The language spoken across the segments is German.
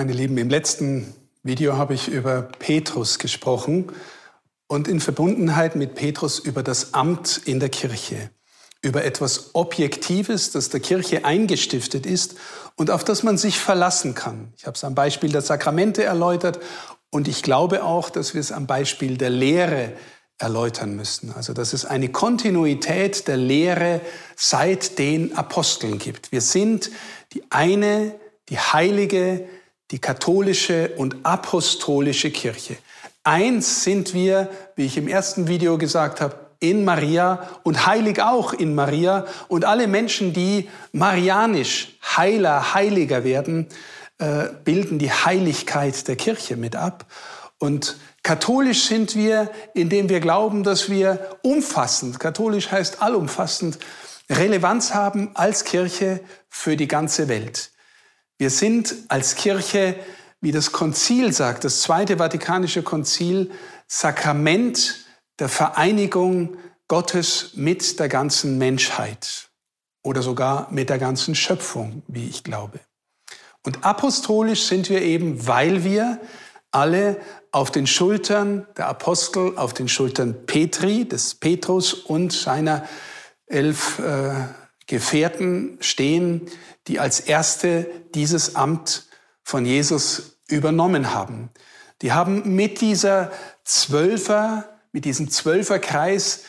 Meine Lieben, im letzten Video habe ich über Petrus gesprochen und in Verbundenheit mit Petrus über das Amt in der Kirche, über etwas Objektives, das der Kirche eingestiftet ist und auf das man sich verlassen kann. Ich habe es am Beispiel der Sakramente erläutert und ich glaube auch, dass wir es am Beispiel der Lehre erläutern müssen. Also dass es eine Kontinuität der Lehre seit den Aposteln gibt. Wir sind die eine, die heilige, die katholische und apostolische Kirche. Eins sind wir, wie ich im ersten Video gesagt habe, in Maria und heilig auch in Maria. Und alle Menschen, die marianisch heiler, heiliger werden, äh, bilden die Heiligkeit der Kirche mit ab. Und katholisch sind wir, indem wir glauben, dass wir umfassend, katholisch heißt allumfassend, Relevanz haben als Kirche für die ganze Welt. Wir sind als Kirche, wie das Konzil sagt, das Zweite Vatikanische Konzil, Sakrament der Vereinigung Gottes mit der ganzen Menschheit oder sogar mit der ganzen Schöpfung, wie ich glaube. Und apostolisch sind wir eben, weil wir alle auf den Schultern der Apostel, auf den Schultern Petri, des Petrus und seiner elf äh, Gefährten stehen, die als Erste dieses Amt von Jesus übernommen haben. Die haben mit dieser Zwölfer, mit diesem Zwölferkreis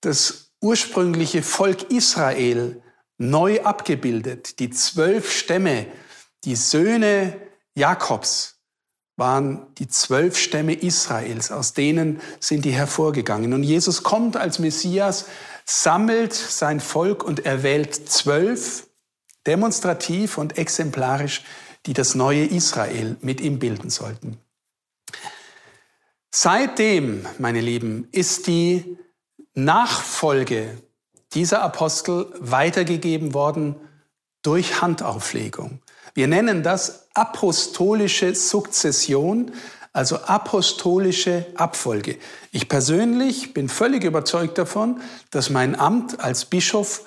das ursprüngliche Volk Israel neu abgebildet. Die zwölf Stämme, die Söhne Jakobs waren die zwölf Stämme Israels, aus denen sind die hervorgegangen. Und Jesus kommt als Messias, sammelt sein Volk und erwählt zwölf demonstrativ und exemplarisch, die das neue Israel mit ihm bilden sollten. Seitdem, meine Lieben, ist die Nachfolge dieser Apostel weitergegeben worden durch Handauflegung. Wir nennen das apostolische Sukzession, also apostolische Abfolge. Ich persönlich bin völlig überzeugt davon, dass mein Amt als Bischof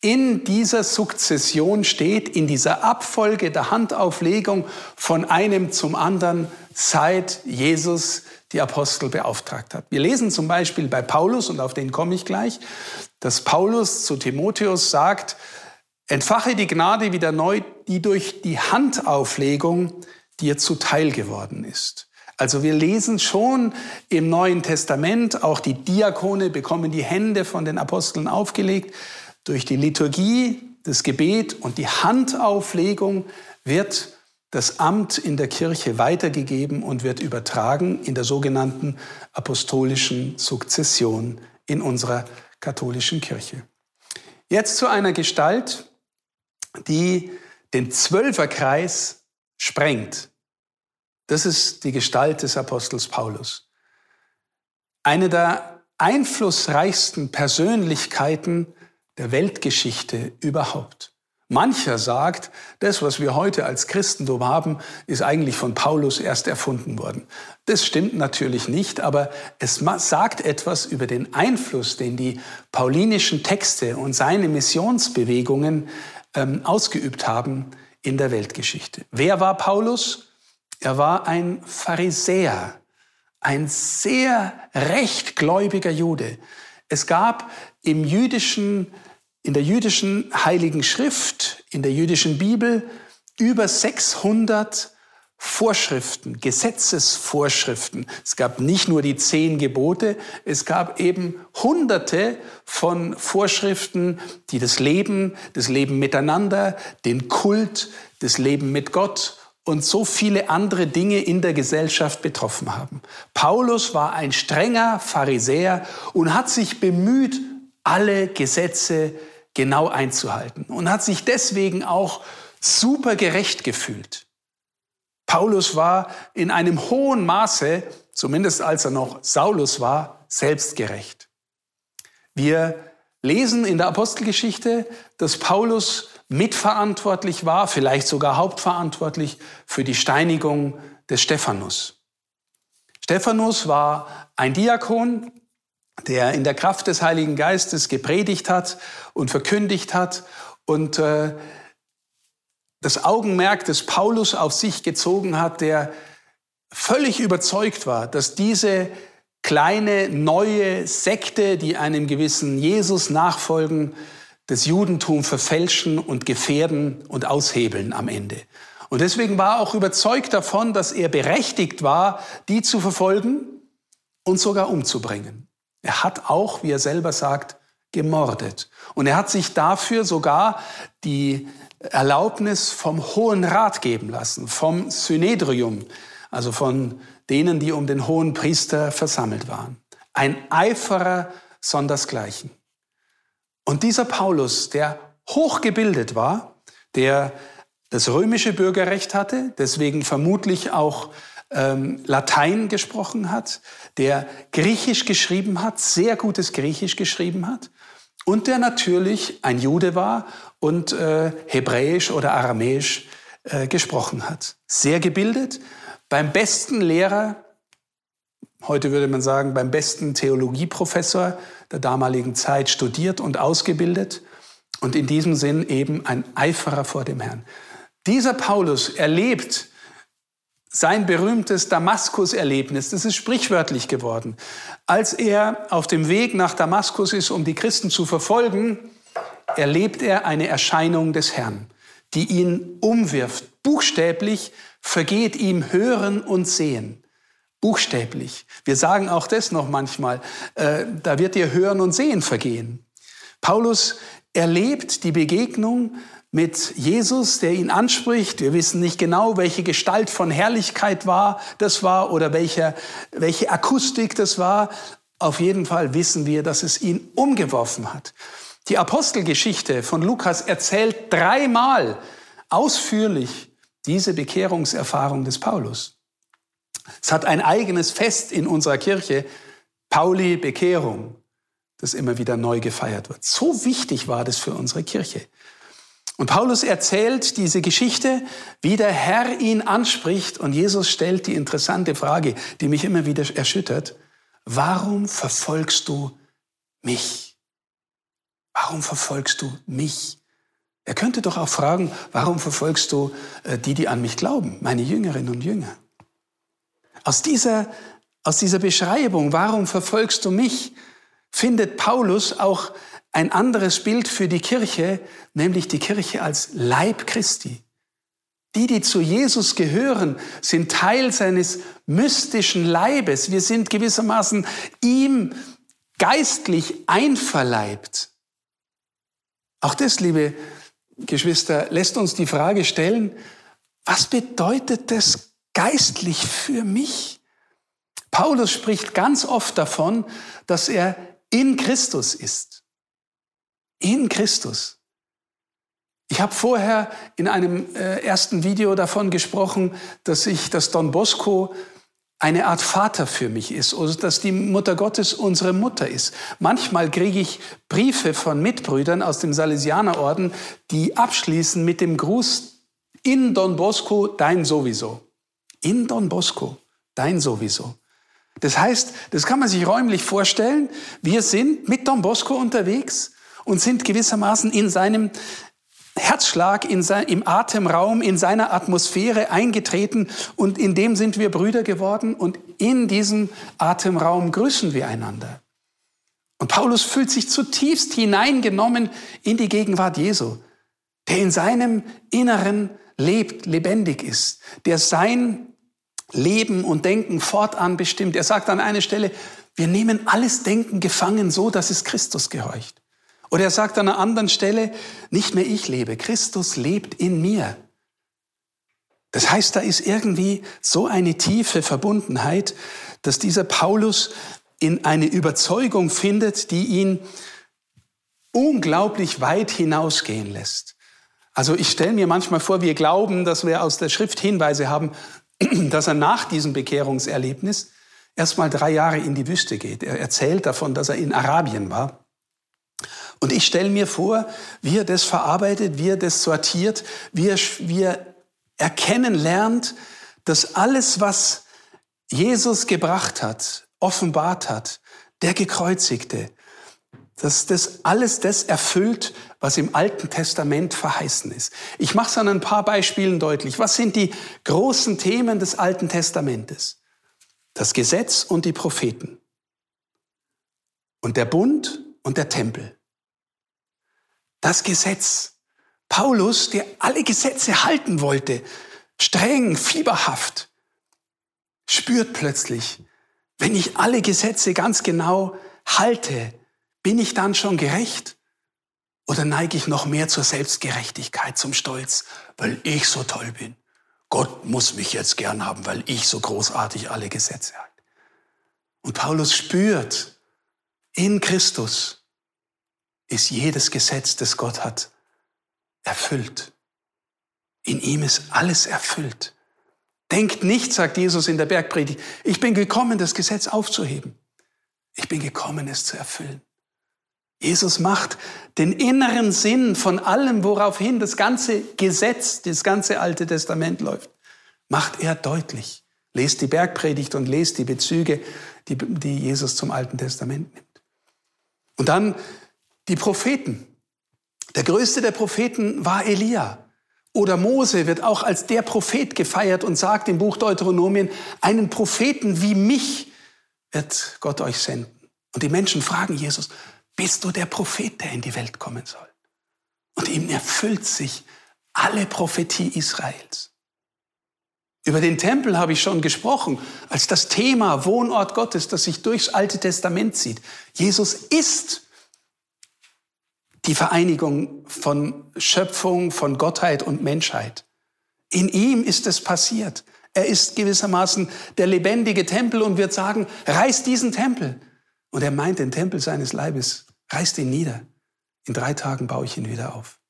in dieser Sukzession steht, in dieser Abfolge der Handauflegung von einem zum anderen, seit Jesus die Apostel beauftragt hat. Wir lesen zum Beispiel bei Paulus, und auf den komme ich gleich, dass Paulus zu Timotheus sagt, entfache die Gnade wieder neu, die durch die Handauflegung dir zuteil geworden ist. Also wir lesen schon im Neuen Testament, auch die Diakone bekommen die Hände von den Aposteln aufgelegt. Durch die Liturgie, das Gebet und die Handauflegung wird das Amt in der Kirche weitergegeben und wird übertragen in der sogenannten apostolischen Sukzession in unserer katholischen Kirche. Jetzt zu einer Gestalt, die den Zwölferkreis sprengt. Das ist die Gestalt des Apostels Paulus. Eine der einflussreichsten Persönlichkeiten der Weltgeschichte überhaupt. Mancher sagt, das, was wir heute als Christentum haben, ist eigentlich von Paulus erst erfunden worden. Das stimmt natürlich nicht, aber es sagt etwas über den Einfluss, den die paulinischen Texte und seine Missionsbewegungen ähm, ausgeübt haben in der Weltgeschichte. Wer war Paulus? Er war ein Pharisäer, ein sehr rechtgläubiger Jude. Es gab im jüdischen in der jüdischen Heiligen Schrift, in der jüdischen Bibel über 600 Vorschriften, Gesetzesvorschriften. Es gab nicht nur die zehn Gebote, es gab eben hunderte von Vorschriften, die das Leben, das Leben miteinander, den Kult, das Leben mit Gott und so viele andere Dinge in der Gesellschaft betroffen haben. Paulus war ein strenger Pharisäer und hat sich bemüht, alle Gesetze genau einzuhalten und hat sich deswegen auch super gerecht gefühlt. Paulus war in einem hohen Maße, zumindest als er noch Saulus war, selbstgerecht. Wir lesen in der Apostelgeschichte, dass Paulus mitverantwortlich war, vielleicht sogar hauptverantwortlich für die Steinigung des Stephanus. Stephanus war ein Diakon, der in der Kraft des Heiligen Geistes gepredigt hat und verkündigt hat. Und äh, das Augenmerk des Paulus auf sich gezogen hat, der völlig überzeugt war, dass diese kleine neue Sekte, die einem gewissen Jesus nachfolgen, das Judentum verfälschen und gefährden und aushebeln am Ende. Und deswegen war er auch überzeugt davon, dass er berechtigt war, die zu verfolgen und sogar umzubringen. Er hat auch, wie er selber sagt, gemordet. Und er hat sich dafür sogar die Erlaubnis vom Hohen Rat geben lassen, vom Synedrium, also von denen, die um den hohen Priester versammelt waren. Ein Eiferer sondersgleichen. Und dieser Paulus, der hochgebildet war, der das römische Bürgerrecht hatte, deswegen vermutlich auch ähm, Latein gesprochen hat, der Griechisch geschrieben hat, sehr gutes Griechisch geschrieben hat und der natürlich ein Jude war und äh, Hebräisch oder Aramäisch äh, gesprochen hat. Sehr gebildet, beim besten Lehrer, heute würde man sagen, beim besten Theologieprofessor der damaligen Zeit studiert und ausgebildet und in diesem Sinn eben ein Eiferer vor dem Herrn. Dieser Paulus erlebt sein berühmtes Damaskus-Erlebnis, das ist sprichwörtlich geworden. Als er auf dem Weg nach Damaskus ist, um die Christen zu verfolgen, erlebt er eine Erscheinung des Herrn, die ihn umwirft. Buchstäblich vergeht ihm Hören und Sehen. Buchstäblich. Wir sagen auch das noch manchmal, äh, da wird dir Hören und Sehen vergehen. Paulus erlebt die Begegnung mit Jesus, der ihn anspricht. Wir wissen nicht genau, welche Gestalt von Herrlichkeit war, das war oder welche, welche Akustik das war. Auf jeden Fall wissen wir, dass es ihn umgeworfen hat. Die Apostelgeschichte von Lukas erzählt dreimal ausführlich diese Bekehrungserfahrung des Paulus. Es hat ein eigenes Fest in unserer Kirche, Pauli Bekehrung, das immer wieder neu gefeiert wird. So wichtig war das für unsere Kirche. Und Paulus erzählt diese Geschichte, wie der Herr ihn anspricht und Jesus stellt die interessante Frage, die mich immer wieder erschüttert. Warum verfolgst du mich? Warum verfolgst du mich? Er könnte doch auch fragen, warum verfolgst du äh, die, die an mich glauben, meine Jüngerinnen und Jünger? Aus dieser, aus dieser Beschreibung, warum verfolgst du mich, findet Paulus auch ein anderes Bild für die Kirche, nämlich die Kirche als Leib Christi. Die, die zu Jesus gehören, sind Teil seines mystischen Leibes. Wir sind gewissermaßen ihm geistlich einverleibt. Auch das, liebe Geschwister, lässt uns die Frage stellen, was bedeutet das geistlich für mich? Paulus spricht ganz oft davon, dass er in Christus ist in Christus. Ich habe vorher in einem äh, ersten Video davon gesprochen, dass ich, dass Don Bosco eine Art Vater für mich ist oder dass die Mutter Gottes unsere Mutter ist. Manchmal kriege ich Briefe von Mitbrüdern aus dem Salesianerorden, die abschließen mit dem Gruß in Don Bosco, dein sowieso. In Don Bosco, dein sowieso. Das heißt, das kann man sich räumlich vorstellen. Wir sind mit Don Bosco unterwegs und sind gewissermaßen in seinem Herzschlag, in sein, im Atemraum, in seiner Atmosphäre eingetreten und in dem sind wir Brüder geworden und in diesem Atemraum grüßen wir einander. Und Paulus fühlt sich zutiefst hineingenommen in die Gegenwart Jesu, der in seinem Inneren lebt, lebendig ist, der sein Leben und Denken fortan bestimmt. Er sagt an einer Stelle, wir nehmen alles Denken gefangen so, dass es Christus gehorcht. Oder er sagt an einer anderen Stelle, nicht mehr ich lebe, Christus lebt in mir. Das heißt, da ist irgendwie so eine tiefe Verbundenheit, dass dieser Paulus in eine Überzeugung findet, die ihn unglaublich weit hinausgehen lässt. Also ich stelle mir manchmal vor, wir glauben, dass wir aus der Schrift Hinweise haben, dass er nach diesem Bekehrungserlebnis erstmal drei Jahre in die Wüste geht. Er erzählt davon, dass er in Arabien war. Und ich stelle mir vor, wie er das verarbeitet, wie er das sortiert, wie er, wie er erkennen lernt, dass alles, was Jesus gebracht hat, offenbart hat, der Gekreuzigte, dass das alles das erfüllt, was im Alten Testament verheißen ist. Ich mache es an ein paar Beispielen deutlich. Was sind die großen Themen des Alten Testamentes? Das Gesetz und die Propheten. Und der Bund und der Tempel. Das Gesetz. Paulus, der alle Gesetze halten wollte, streng, fieberhaft, spürt plötzlich, wenn ich alle Gesetze ganz genau halte, bin ich dann schon gerecht? Oder neige ich noch mehr zur Selbstgerechtigkeit, zum Stolz, weil ich so toll bin? Gott muss mich jetzt gern haben, weil ich so großartig alle Gesetze halte. Und Paulus spürt, in Christus ist jedes Gesetz, das Gott hat, erfüllt. In ihm ist alles erfüllt. Denkt nicht, sagt Jesus in der Bergpredigt, ich bin gekommen, das Gesetz aufzuheben. Ich bin gekommen, es zu erfüllen. Jesus macht den inneren Sinn von allem, woraufhin das ganze Gesetz, das ganze Alte Testament läuft, macht er deutlich. Lest die Bergpredigt und lest die Bezüge, die, die Jesus zum Alten Testament nimmt. Und dann die Propheten. Der größte der Propheten war Elia. Oder Mose wird auch als der Prophet gefeiert und sagt im Buch Deuteronomien, einen Propheten wie mich wird Gott euch senden. Und die Menschen fragen Jesus, bist du der Prophet, der in die Welt kommen soll? Und ihm erfüllt sich alle Prophetie Israels. Über den Tempel habe ich schon gesprochen, als das Thema Wohnort Gottes, das sich durchs Alte Testament zieht. Jesus ist die Vereinigung von Schöpfung, von Gottheit und Menschheit. In ihm ist es passiert. Er ist gewissermaßen der lebendige Tempel und wird sagen, reiß diesen Tempel. Und er meint den Tempel seines Leibes, reißt ihn nieder. In drei Tagen baue ich ihn wieder auf.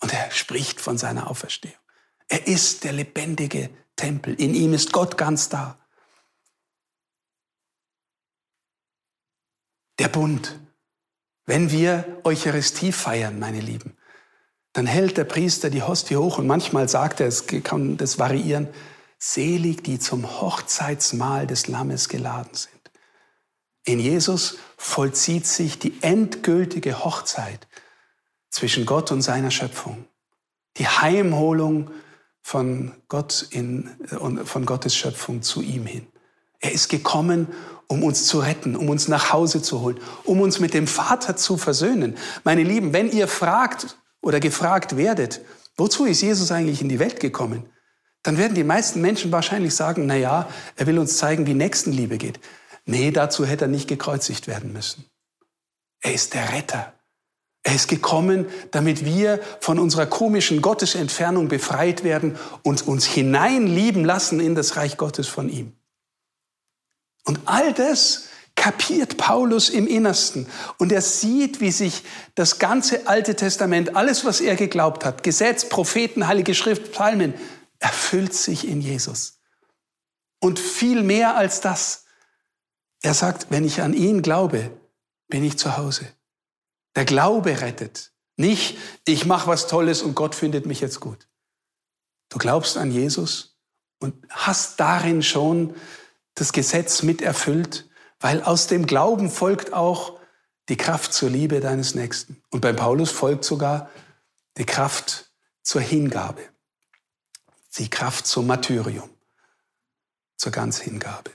Und er spricht von seiner Auferstehung. Er ist der lebendige Tempel. In ihm ist Gott ganz da. Der Bund. Wenn wir Eucharistie feiern, meine Lieben, dann hält der Priester die Hostie hoch und manchmal sagt er, es kann das variieren, selig, die zum Hochzeitsmahl des Lammes geladen sind. In Jesus vollzieht sich die endgültige Hochzeit zwischen Gott und seiner Schöpfung. Die Heimholung von Gott in, von Gottes Schöpfung zu ihm hin. Er ist gekommen, um uns zu retten, um uns nach Hause zu holen, um uns mit dem Vater zu versöhnen. Meine Lieben, wenn ihr fragt oder gefragt werdet, wozu ist Jesus eigentlich in die Welt gekommen? Dann werden die meisten Menschen wahrscheinlich sagen, na ja, er will uns zeigen, wie Nächstenliebe geht. Nee, dazu hätte er nicht gekreuzigt werden müssen. Er ist der Retter. Er ist gekommen, damit wir von unserer komischen Gottesentfernung befreit werden und uns hineinlieben lassen in das Reich Gottes von ihm. Und all das kapiert Paulus im Innersten. Und er sieht, wie sich das ganze Alte Testament, alles, was er geglaubt hat, Gesetz, Propheten, Heilige Schrift, Psalmen, erfüllt sich in Jesus. Und viel mehr als das. Er sagt, wenn ich an ihn glaube, bin ich zu Hause. Der Glaube rettet. Nicht, ich mache was Tolles und Gott findet mich jetzt gut. Du glaubst an Jesus und hast darin schon das Gesetz mit erfüllt, weil aus dem Glauben folgt auch die Kraft zur Liebe deines Nächsten. Und beim Paulus folgt sogar die Kraft zur Hingabe, die Kraft zum Martyrium, zur ganz Hingabe.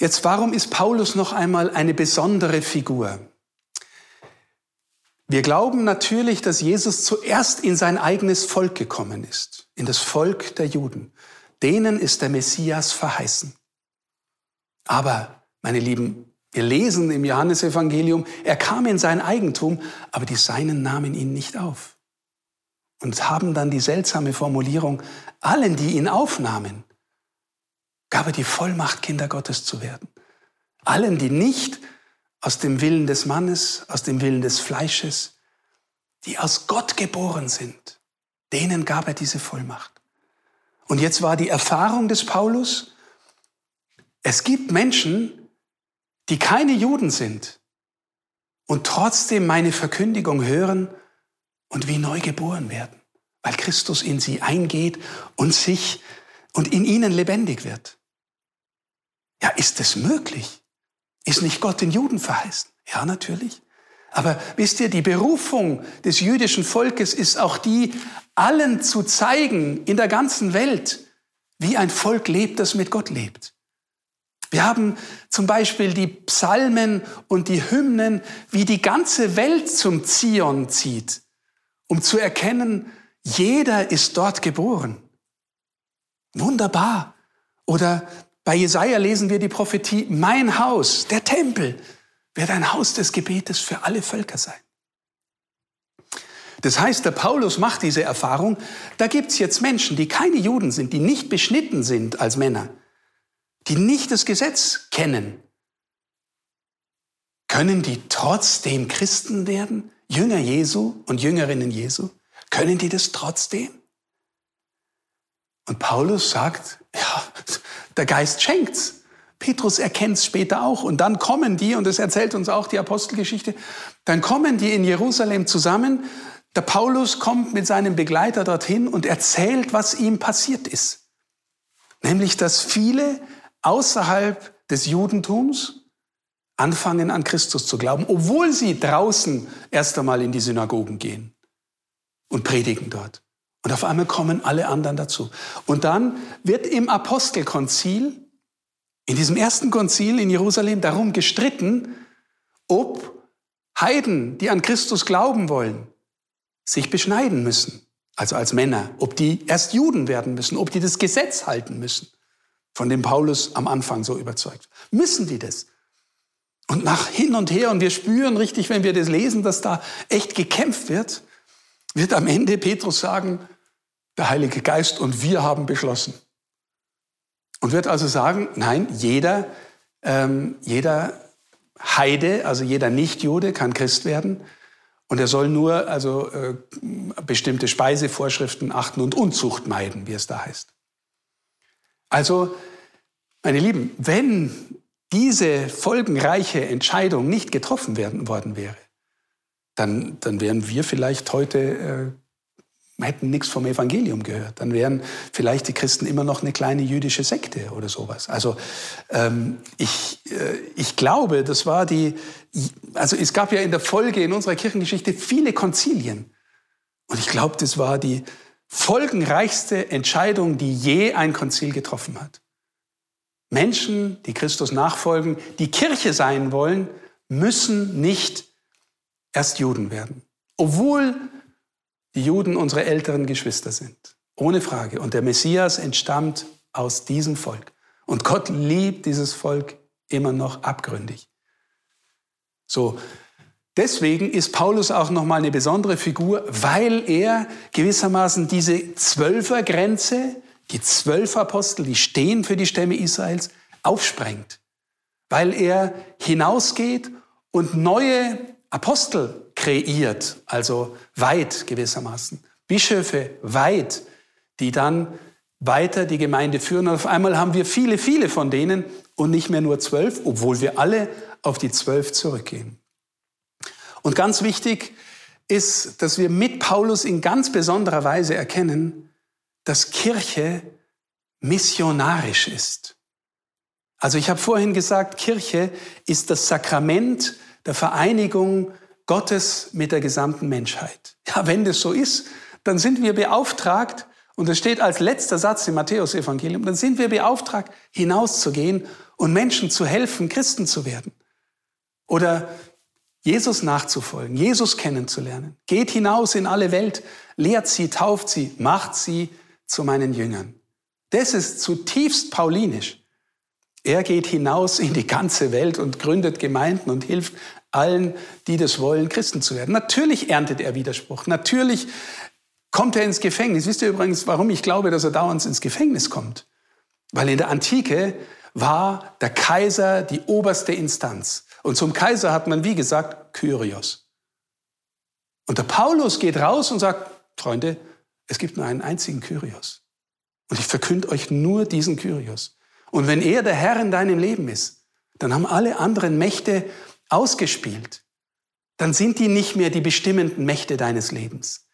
Jetzt, warum ist Paulus noch einmal eine besondere Figur? Wir glauben natürlich, dass Jesus zuerst in sein eigenes Volk gekommen ist, in das Volk der Juden. Denen ist der Messias verheißen. Aber, meine Lieben, wir lesen im Johannesevangelium, er kam in sein Eigentum, aber die Seinen nahmen ihn nicht auf. Und haben dann die seltsame Formulierung, allen, die ihn aufnahmen, gab er die Vollmacht, Kinder Gottes zu werden. Allen, die nicht aus dem Willen des Mannes, aus dem Willen des Fleisches, die aus Gott geboren sind, denen gab er diese Vollmacht. Und jetzt war die Erfahrung des Paulus, es gibt Menschen, die keine Juden sind und trotzdem meine Verkündigung hören und wie neu geboren werden, weil Christus in sie eingeht und sich und in ihnen lebendig wird. Ja, ist es möglich? Ist nicht Gott den Juden verheißen? Ja, natürlich. Aber wisst ihr, die Berufung des jüdischen Volkes ist auch die, allen zu zeigen in der ganzen Welt, wie ein Volk lebt, das mit Gott lebt. Wir haben zum Beispiel die Psalmen und die Hymnen, wie die ganze Welt zum Zion zieht, um zu erkennen, jeder ist dort geboren. Wunderbar. Oder bei Jesaja lesen wir die Prophetie, mein Haus, der Tempel, wird ein Haus des Gebetes für alle Völker sein. Das heißt, der Paulus macht diese Erfahrung, da gibt es jetzt Menschen, die keine Juden sind, die nicht beschnitten sind als Männer, die nicht das Gesetz kennen. Können die trotzdem Christen werden? Jünger Jesu und Jüngerinnen Jesu? Können die das trotzdem? Und Paulus sagt, ja, der Geist schenkt's. Petrus erkennt es später auch. Und dann kommen die, und das erzählt uns auch die Apostelgeschichte, dann kommen die in Jerusalem zusammen. Der Paulus kommt mit seinem Begleiter dorthin und erzählt, was ihm passiert ist. Nämlich, dass viele außerhalb des Judentums anfangen an Christus zu glauben, obwohl sie draußen erst einmal in die Synagogen gehen und predigen dort. Und auf einmal kommen alle anderen dazu. Und dann wird im Apostelkonzil, in diesem ersten Konzil in Jerusalem, darum gestritten, ob Heiden, die an Christus glauben wollen, sich beschneiden müssen, also als Männer, ob die erst Juden werden müssen, ob die das Gesetz halten müssen, von dem Paulus am Anfang so überzeugt. Müssen die das? Und nach hin und her, und wir spüren richtig, wenn wir das lesen, dass da echt gekämpft wird, wird am Ende Petrus sagen, der Heilige Geist und wir haben beschlossen. Und wird also sagen, nein, jeder, ähm, jeder Heide, also jeder Nichtjude kann Christ werden. Und er soll nur also äh, bestimmte Speisevorschriften achten und Unzucht meiden, wie es da heißt. Also, meine Lieben, wenn diese folgenreiche Entscheidung nicht getroffen werden worden wäre, dann, dann wären wir vielleicht heute äh, hätten nichts vom Evangelium gehört. Dann wären vielleicht die Christen immer noch eine kleine jüdische Sekte oder sowas. Also ähm, ich, äh, ich glaube, das war die, also es gab ja in der Folge in unserer Kirchengeschichte viele Konzilien. Und ich glaube, das war die folgenreichste Entscheidung, die je ein Konzil getroffen hat. Menschen, die Christus nachfolgen, die Kirche sein wollen, müssen nicht erst Juden werden. Obwohl die Juden unsere älteren Geschwister sind. Ohne Frage. Und der Messias entstammt aus diesem Volk. Und Gott liebt dieses Volk immer noch abgründig. So, deswegen ist Paulus auch nochmal eine besondere Figur, weil er gewissermaßen diese Zwölfergrenze, die zwölf Apostel, die stehen für die Stämme Israels, aufsprengt. Weil er hinausgeht und neue Apostel kreiert, also weit gewissermaßen. Bischöfe weit, die dann weiter die Gemeinde führen. Und auf einmal haben wir viele, viele von denen und nicht mehr nur zwölf, obwohl wir alle auf die zwölf zurückgehen. Und ganz wichtig ist, dass wir mit Paulus in ganz besonderer Weise erkennen, dass Kirche missionarisch ist. Also ich habe vorhin gesagt, Kirche ist das Sakrament der Vereinigung Gottes mit der gesamten Menschheit. Ja, wenn das so ist, dann sind wir beauftragt, und das steht als letzter Satz im Matthäusevangelium, dann sind wir beauftragt, hinauszugehen und Menschen zu helfen, Christen zu werden. Oder Jesus nachzufolgen, Jesus kennenzulernen. Geht hinaus in alle Welt, lehrt sie, tauft sie, macht sie zu meinen Jüngern. Das ist zutiefst paulinisch. Er geht hinaus in die ganze Welt und gründet Gemeinden und hilft allen, die das wollen, Christen zu werden. Natürlich erntet er Widerspruch. Natürlich kommt er ins Gefängnis. Wisst ihr übrigens, warum ich glaube, dass er dauernd ins Gefängnis kommt? Weil in der Antike war der Kaiser die oberste Instanz. Und zum Kaiser hat man, wie gesagt, Kyrios. Und der Paulus geht raus und sagt, Freunde, es gibt nur einen einzigen Kyrios. Und ich verkünde euch nur diesen Kyrios. Und wenn er der Herr in deinem Leben ist, dann haben alle anderen Mächte ausgespielt, dann sind die nicht mehr die bestimmenden Mächte deines Lebens.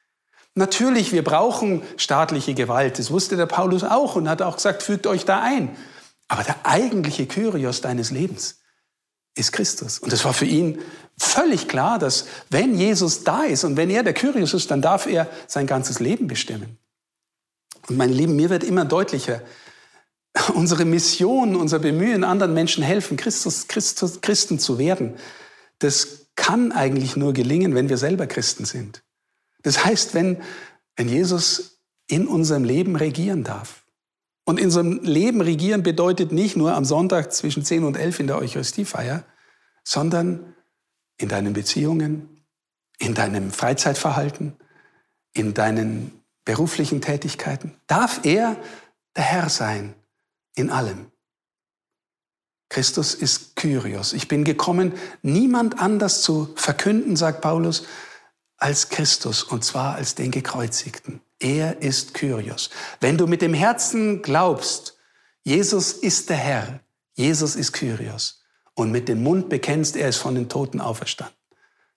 Natürlich, wir brauchen staatliche Gewalt. Das wusste der Paulus auch und hat auch gesagt, fügt euch da ein. Aber der eigentliche Kyrios deines Lebens, ist Christus. Und es war für ihn völlig klar, dass wenn Jesus da ist und wenn er der Kyrios ist, dann darf er sein ganzes Leben bestimmen. Und mein Lieben, mir wird immer deutlicher, unsere Mission, unser Bemühen, anderen Menschen helfen, Christus, Christus, Christen zu werden, das kann eigentlich nur gelingen, wenn wir selber Christen sind. Das heißt, wenn, wenn Jesus in unserem Leben regieren darf. Und in unserem Leben regieren bedeutet nicht nur am Sonntag zwischen 10 und 11 in der Eucharistiefeier, sondern in deinen Beziehungen, in deinem Freizeitverhalten, in deinen beruflichen Tätigkeiten. Darf er der Herr sein in allem. Christus ist Kyrios. Ich bin gekommen, niemand anders zu verkünden, sagt Paulus, als Christus, und zwar als den Gekreuzigten. Er ist Kyrios. Wenn du mit dem Herzen glaubst, Jesus ist der Herr, Jesus ist Kyrios, und mit dem Mund bekennst, er ist von den Toten auferstanden,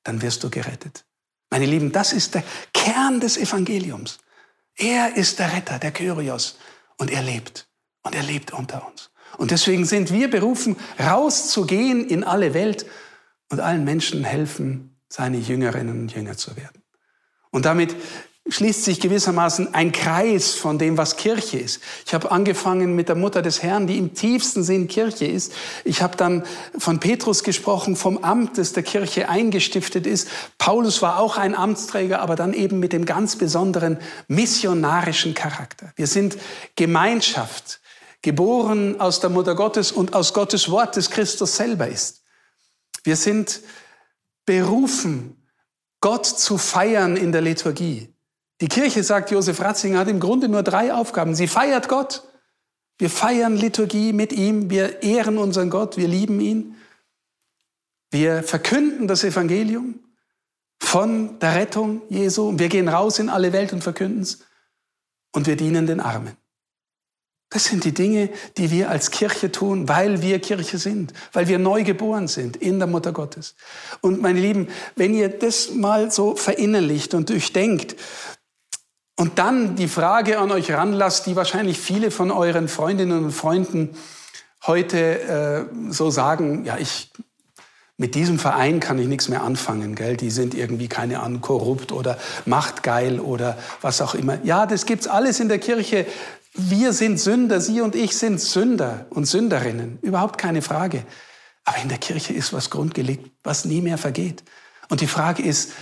dann wirst du gerettet. Meine Lieben, das ist der Kern des Evangeliums. Er ist der Retter, der Kyrios, und er lebt. Und er lebt unter uns. Und deswegen sind wir berufen, rauszugehen in alle Welt und allen Menschen helfen, seine Jüngerinnen und Jünger zu werden. Und damit schließt sich gewissermaßen ein Kreis von dem, was Kirche ist. Ich habe angefangen mit der Mutter des Herrn, die im tiefsten Sinn Kirche ist. Ich habe dann von Petrus gesprochen, vom Amt, das der Kirche eingestiftet ist. Paulus war auch ein Amtsträger, aber dann eben mit dem ganz besonderen missionarischen Charakter. Wir sind Gemeinschaft, geboren aus der Mutter Gottes und aus Gottes Wort, das Christus selber ist. Wir sind berufen, Gott zu feiern in der Liturgie. Die Kirche, sagt Josef Ratzinger, hat im Grunde nur drei Aufgaben. Sie feiert Gott. Wir feiern Liturgie mit ihm. Wir ehren unseren Gott. Wir lieben ihn. Wir verkünden das Evangelium von der Rettung Jesu. Wir gehen raus in alle Welt und verkünden es. Und wir dienen den Armen. Das sind die Dinge, die wir als Kirche tun, weil wir Kirche sind, weil wir neu geboren sind in der Mutter Gottes. Und meine Lieben, wenn ihr das mal so verinnerlicht und durchdenkt, und dann die Frage an euch ranlasst, die wahrscheinlich viele von euren Freundinnen und Freunden heute äh, so sagen, ja, ich mit diesem Verein kann ich nichts mehr anfangen, gell? Die sind irgendwie keine Ahnung korrupt oder machtgeil oder was auch immer. Ja, das gibt's alles in der Kirche. Wir sind Sünder, Sie und ich sind Sünder und Sünderinnen, überhaupt keine Frage. Aber in der Kirche ist was grundgelegt, was nie mehr vergeht. Und die Frage ist,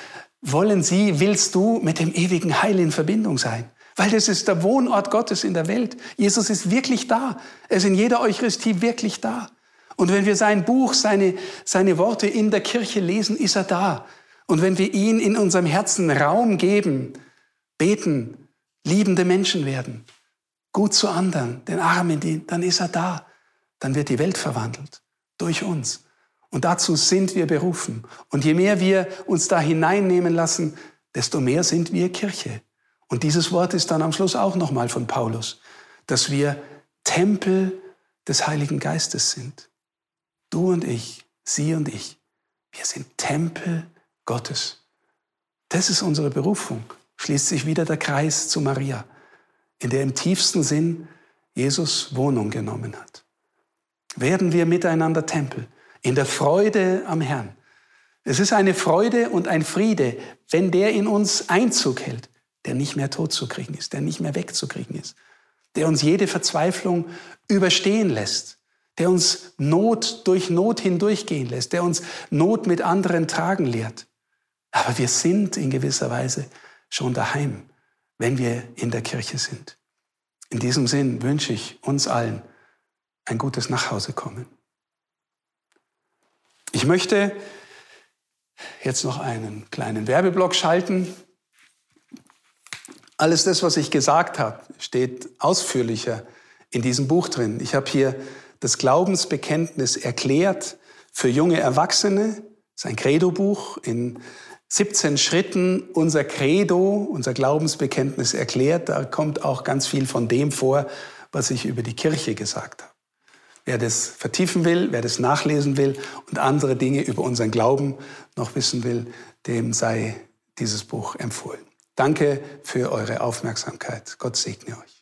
wollen Sie, willst du mit dem ewigen Heil in Verbindung sein? Weil das ist der Wohnort Gottes in der Welt. Jesus ist wirklich da. Er ist in jeder Eucharistie wirklich da. Und wenn wir sein Buch, seine, seine Worte in der Kirche lesen, ist er da. Und wenn wir ihn in unserem Herzen Raum geben, beten, liebende Menschen werden, gut zu anderen, den Armen dienen, dann ist er da. Dann wird die Welt verwandelt durch uns. Und dazu sind wir berufen. Und je mehr wir uns da hineinnehmen lassen, desto mehr sind wir Kirche. Und dieses Wort ist dann am Schluss auch nochmal von Paulus, dass wir Tempel des Heiligen Geistes sind. Du und ich, sie und ich, wir sind Tempel Gottes. Das ist unsere Berufung. Schließt sich wieder der Kreis zu Maria, in der im tiefsten Sinn Jesus Wohnung genommen hat. Werden wir miteinander Tempel in der Freude am Herrn. Es ist eine Freude und ein Friede, wenn der in uns Einzug hält, der nicht mehr tot zu kriegen ist, der nicht mehr wegzukriegen ist, der uns jede Verzweiflung überstehen lässt, der uns Not durch Not hindurchgehen lässt, der uns Not mit anderen tragen lehrt. Aber wir sind in gewisser Weise schon daheim, wenn wir in der Kirche sind. In diesem Sinn wünsche ich uns allen ein gutes Nachhausekommen. Ich möchte jetzt noch einen kleinen Werbeblock schalten. Alles das, was ich gesagt habe, steht ausführlicher in diesem Buch drin. Ich habe hier das Glaubensbekenntnis erklärt für junge Erwachsene. Das ist ein Credo-Buch in 17 Schritten unser Credo, unser Glaubensbekenntnis erklärt. Da kommt auch ganz viel von dem vor, was ich über die Kirche gesagt habe. Wer das vertiefen will, wer das nachlesen will und andere Dinge über unseren Glauben noch wissen will, dem sei dieses Buch empfohlen. Danke für eure Aufmerksamkeit. Gott segne euch.